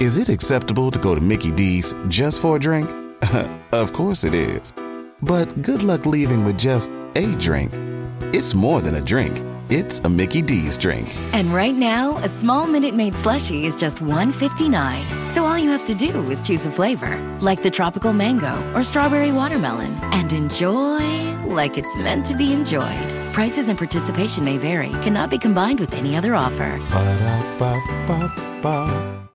Is it acceptable to go to Mickey D's just for a drink? of course it is. But good luck leaving with just a drink. It's more than a drink. It's a Mickey D's drink. And right now, a small Minute Maid slushie is just $1.59. So all you have to do is choose a flavor, like the tropical mango or strawberry watermelon, and enjoy like it's meant to be enjoyed. Prices and participation may vary, cannot be combined with any other offer. Ba-da-ba-ba-ba.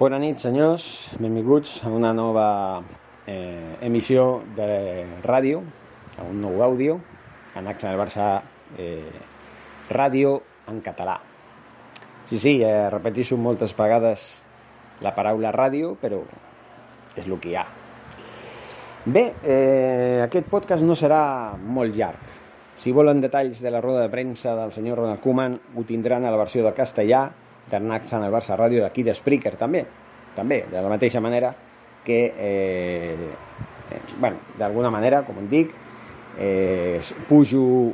Bona nit, senyors. Benvinguts a una nova eh, emissió de ràdio, a un nou àudio, en Axa del Barça eh, Ràdio en català. Sí, sí, eh, repeteixo moltes vegades la paraula ràdio, però és el que hi ha. Bé, eh, aquest podcast no serà molt llarg. Si volen detalls de la roda de premsa del senyor Ronald Koeman, ho tindran a la versió de castellà d'Arnac Sant el Barça Ràdio d'aquí de Spreaker també, també, de la mateixa manera que, eh, eh, bueno, d'alguna manera, com en dic, eh, pujo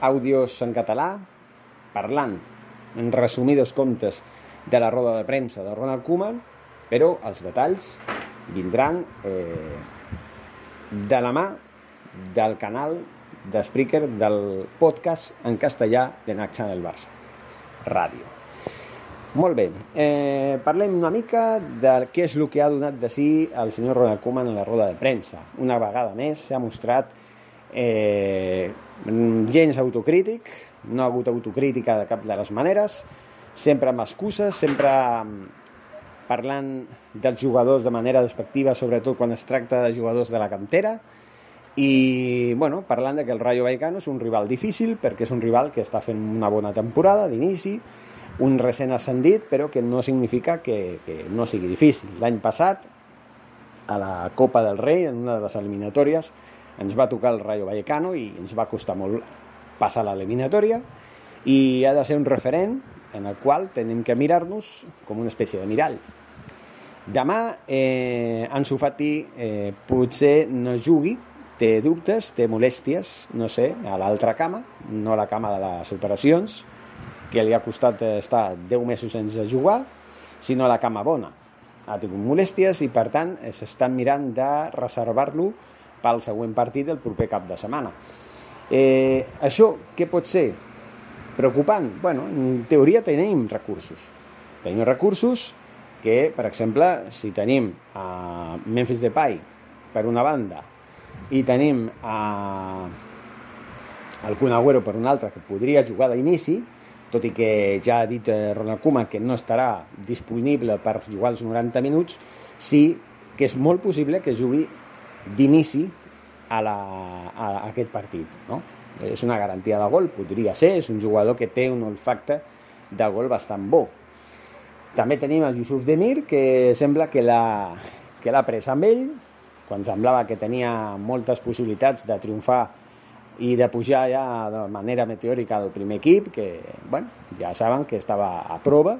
àudios en català parlant en resumidos comptes de la roda de premsa de Ronald Koeman, però els detalls vindran eh, de la mà del canal de Spreaker del podcast en castellà de Naxa del Barça, ràdio. Molt bé, eh, parlem una mica de què és el que ha donat de si el senyor Ronald Koeman en la roda de premsa. Una vegada més s'ha mostrat eh, gens autocrític, no ha hagut autocrítica de cap de les maneres, sempre amb excuses, sempre parlant dels jugadors de manera despectiva, sobretot quan es tracta de jugadors de la cantera, i bueno, parlant de que el Rayo Vallecano és un rival difícil perquè és un rival que està fent una bona temporada d'inici, un recent ascendit, però que no significa que, que no sigui difícil. L'any passat, a la Copa del Rei, en una de les eliminatòries, ens va tocar el Rayo Vallecano i ens va costar molt passar l'eliminatòria i ha de ser un referent en el qual tenim que mirar-nos com una espècie de mirall. Demà, eh, Ansu Fati eh, potser no jugui, té dubtes, té molèsties, no sé, a l'altra cama, no a la cama de les operacions, que li ha costat estar 10 mesos sense jugar, sinó la cama bona. Ha tingut molèsties i, per tant, s'estan mirant de reservar-lo pel següent partit del proper cap de setmana. Eh, això què pot ser? Preocupant? Bueno, en teoria tenim recursos. Tenim recursos que, per exemple, si tenim a Memphis Depay per una banda i tenim a el Kun Agüero per una altra que podria jugar d'inici, tot i que ja ha dit eh, Ronald Koeman que no estarà disponible per jugar els 90 minuts, sí que és molt possible que jugui d'inici a, la, a aquest partit. No? És una garantia de gol, podria ser, és un jugador que té un olfacte de gol bastant bo. També tenim el Yusuf Demir, que sembla que l'ha que pres amb ell, quan semblava que tenia moltes possibilitats de triomfar i de pujar ja de manera meteòrica al primer equip, que bueno, ja saben que estava a prova.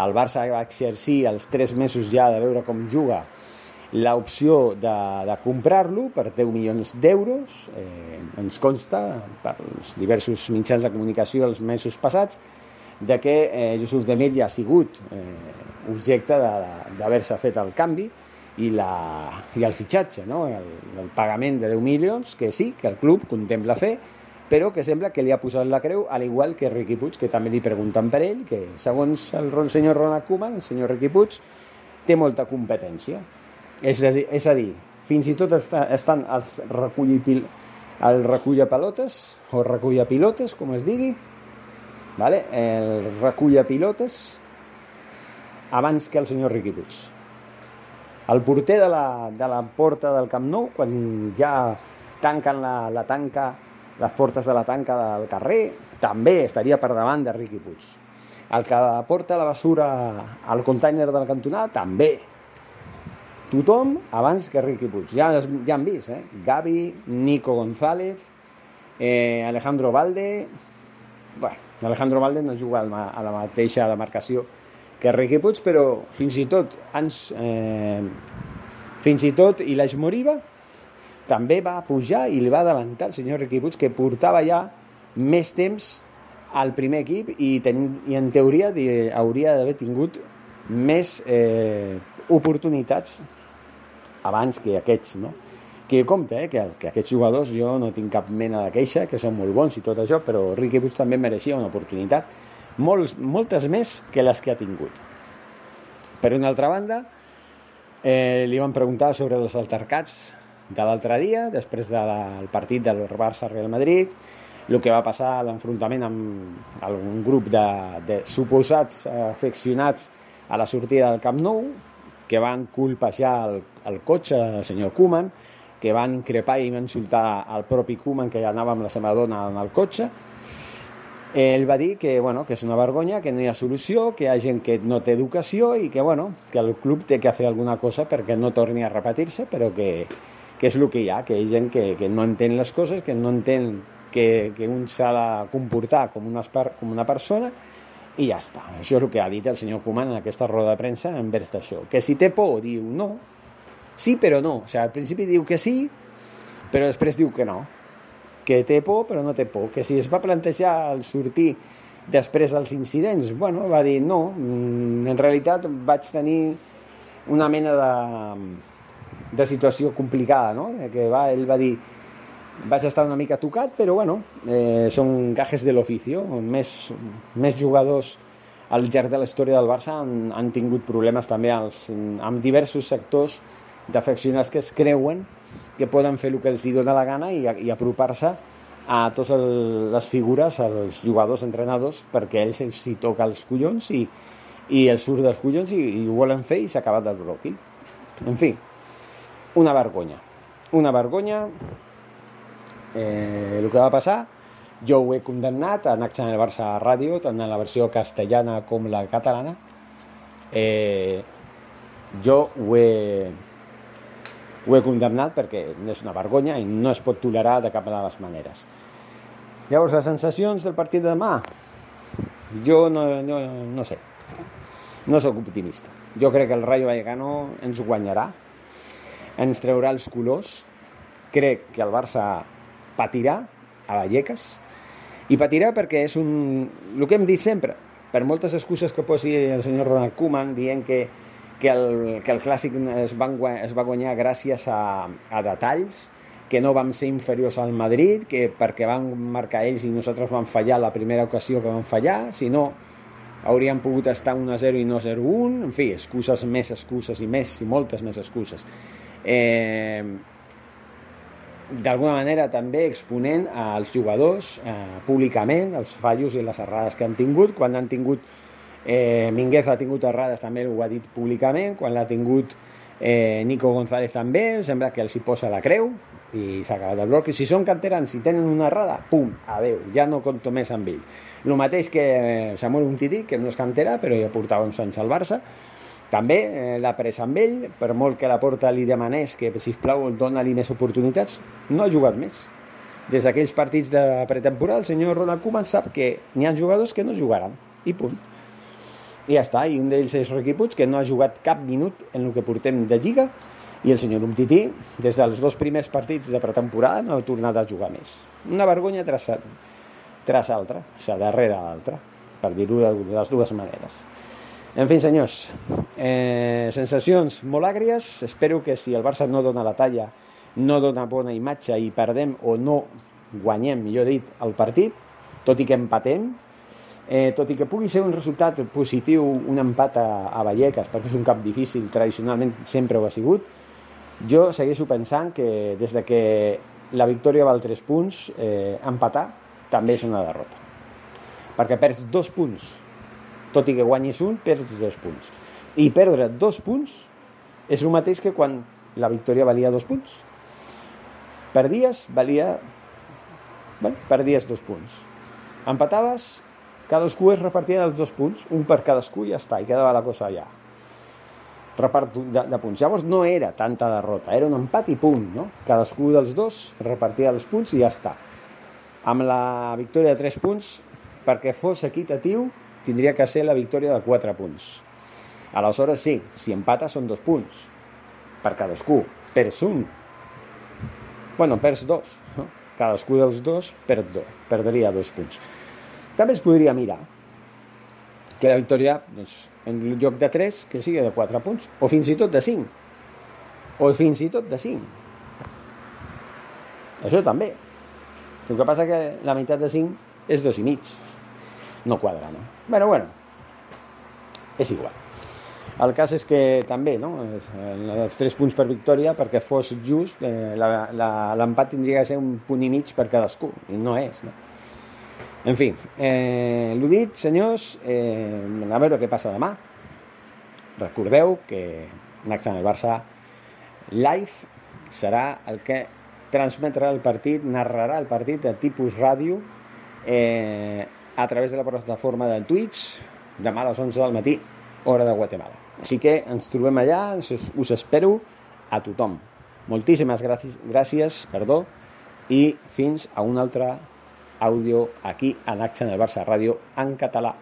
El Barça va exercir els tres mesos ja de veure com juga l'opció de, de comprar-lo per 10 milions d'euros. Eh, ens consta, per els diversos mitjans de comunicació els mesos passats, de que eh, Yusuf Demir ja ha sigut eh, objecte d'haver-se fet el canvi i, la, i el fitxatge, no? el, el pagament de 10 milions, que sí, que el club contempla fer, però que sembla que li ha posat la creu, al igual que Riqui Puig, que també li pregunten per ell, que segons el senyor Ronald Koeman, el senyor Riqui Puig, té molta competència. És a dir, és a dir fins i tot està, estan els reculli, el recull pelotes, o recull pilotes, com es digui, vale? el recull pilotes, abans que el senyor Riqui Puig. El porter de la, de la porta del Camp Nou, quan ja tanquen la, la tanca, les portes de la tanca del carrer, també estaria per davant de Riqui Puig. El que porta la basura al container de la cantonada, també. Tothom abans que Riqui Puig. Ja, ja han vist, eh? Gavi, Nico González, eh, Alejandro Valde... Bueno, Alejandro Valde no juga a la mateixa demarcació que Riqui Puig, però fins i tot ens, eh, fins i tot Ilaix Moriba també va pujar i li va adelantar el senyor Riqui Puig, que portava ja més temps al primer equip i, ten, i en teoria hauria d'haver tingut més eh, oportunitats abans que aquests, no? Que compte, eh, que, que aquests jugadors jo no tinc cap mena de queixa, que són molt bons i tot això, però Riqui Puig també mereixia una oportunitat molts, moltes més que les que ha tingut. Per una altra banda, eh, li van preguntar sobre els altercats de l'altre dia, després del partit del Barça-Real Madrid, el que va passar l'enfrontament amb algun grup de, de suposats afeccionats a la sortida del Camp Nou, que van colpejar el, el cotxe del senyor Koeman, que van increpar i van insultar al propi Koeman que anava amb la seva dona en el cotxe. Ell va dir que, bueno, que és una vergonya, que no hi ha solució, que hi ha gent que no té educació i que, bueno, que el club té que fer alguna cosa perquè no torni a repetir-se, però que, que és el que hi ha, que hi ha gent que, que no entén les coses, que no entén que, que un s'ha de comportar com una, com una persona i ja està. Això és el que ha dit el senyor Koeman en aquesta roda de premsa envers d'això. Que si té por, diu no. Sí, però no. O sigui, al principi diu que sí, però després diu que no. Que té por, però no té por. Que si es va plantejar el sortir després dels incidents, bueno, va dir no. Mm, en realitat vaig tenir una mena de, de situació complicada, no? Que va, ell va dir vaig estar una mica tocat, però bueno, eh, són gajes de l'oficio. Més, més jugadors al llarg de la història del Barça han, han tingut problemes també als, amb diversos sectors d'afeccionats que es creuen que poden fer el que els dona la gana i, i apropar-se a totes les figures, als jugadors, entrenadors, perquè ells els hi toca els collons i, i els surt dels collons i, i ho volen fer i s'ha acabat el bròquil. En fi, una vergonya. Una vergonya eh, el que va passar jo ho he condemnat en Action el Barça Ràdio, tant en la versió castellana com la catalana. Eh, jo ho he, ho he condemnat perquè és una vergonya i no es pot tolerar de cap de les maneres. Llavors, les sensacions del partit de demà, jo no, no, no sé, no sóc optimista. Jo crec que el Rayo Vallecano ens guanyarà, ens treurà els colors, crec que el Barça patirà a Vallecas i patirà perquè és un... el que hem dit sempre, per moltes excuses que posi el senyor Ronald Koeman dient que, que, el, que el clàssic es, van, es va guanyar gràcies a, a detalls, que no vam ser inferiors al Madrid, que perquè van marcar ells i nosaltres vam fallar la primera ocasió que vam fallar, si no hauríem pogut estar 1-0 i no 0-1, en fi, excuses més excuses i més, i moltes més excuses. Eh, d'alguna manera també exponent als jugadors eh, públicament els fallos i les errades que han tingut quan han tingut eh, Minguez ha tingut errades també ho ha dit públicament quan l'ha tingut eh, Nico González també sembla que els hi posa la creu i s'ha acabat el bloc i si són canterans i tenen una errada pum, adeu, ja no compto més amb ell el mateix que Samuel Umtiti que no és cantera però ja portava uns anys al Barça també eh, l'ha pres amb ell, per molt que la porta li demanés que, si plau, dona-li més oportunitats, no ha jugat més. Des d'aquells partits de pretemporada, el senyor Ronald Koeman sap que n'hi ha jugadors que no jugaran, i punt. I ja està, i un d'ells és Riqui Puig, que no ha jugat cap minut en el que portem de Lliga, i el senyor Umtiti, des dels dos primers partits de pretemporada, no ha tornat a jugar més. Una vergonya tras, tras altra, o sigui, darrere l'altra, per dir-ho de les dues maneres. En fi, senyors, eh, sensacions molt àgries. Espero que si el Barça no dona la talla, no dona bona imatge i perdem o no guanyem, millor dit, el partit, tot i que empatem, eh, tot i que pugui ser un resultat positiu, un empat a, a Vallecas, perquè és un cap difícil, tradicionalment sempre ho ha sigut, jo segueixo pensant que des de que la victòria val 3 punts, eh, empatar també és una derrota. Perquè perds dos punts tot i que guanyis un, perds dos punts. I perdre dos punts és el mateix que quan la victòria valia dos punts. Perdies, valia... Bueno, perdies dos punts. Empataves, cadascú es repartia els dos punts, un per cadascú i ja està, i quedava la cosa allà. Repart de, de punts. Llavors no era tanta derrota, era un empat i punt, no? Cadascú dels dos repartia els punts i ja està. Amb la victòria de 3 punts, perquè fos equitatiu, tindria que ser la victòria de 4 punts. Aleshores sí, si empata són dos punts per cadascú, perds un. Bueno, perds dos. No? Cadascú dels dos perd dos, perdria dos punts. També es podria mirar que la victòria, doncs, en lloc de 3, que sigui de 4 punts, o fins i tot de 5, o fins i tot de 5. Això també. El que passa que la meitat de 5 és 2 i mig. No quadra, no? Bueno, bueno, és igual. El cas és que també, no? els 3 punts per victòria, perquè fos just, eh, l'empat tindria que ser un punt i mig per cadascú, i no és, no? En fi, eh, l'ho dit, senyors, eh, a veure què passa demà. Recordeu que Nax en el Barça live serà el que transmetrà el partit, narrarà el partit de tipus ràdio eh, a través de la plataforma del Twitch demà a les 11 del matí, hora de Guatemala. Així que ens trobem allà, us, us espero a tothom. Moltíssimes gràcies, gràcies perdó, i fins a una altra audio aquí en en el Barça Radio en català.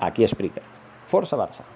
Aquí explica. Força Barça.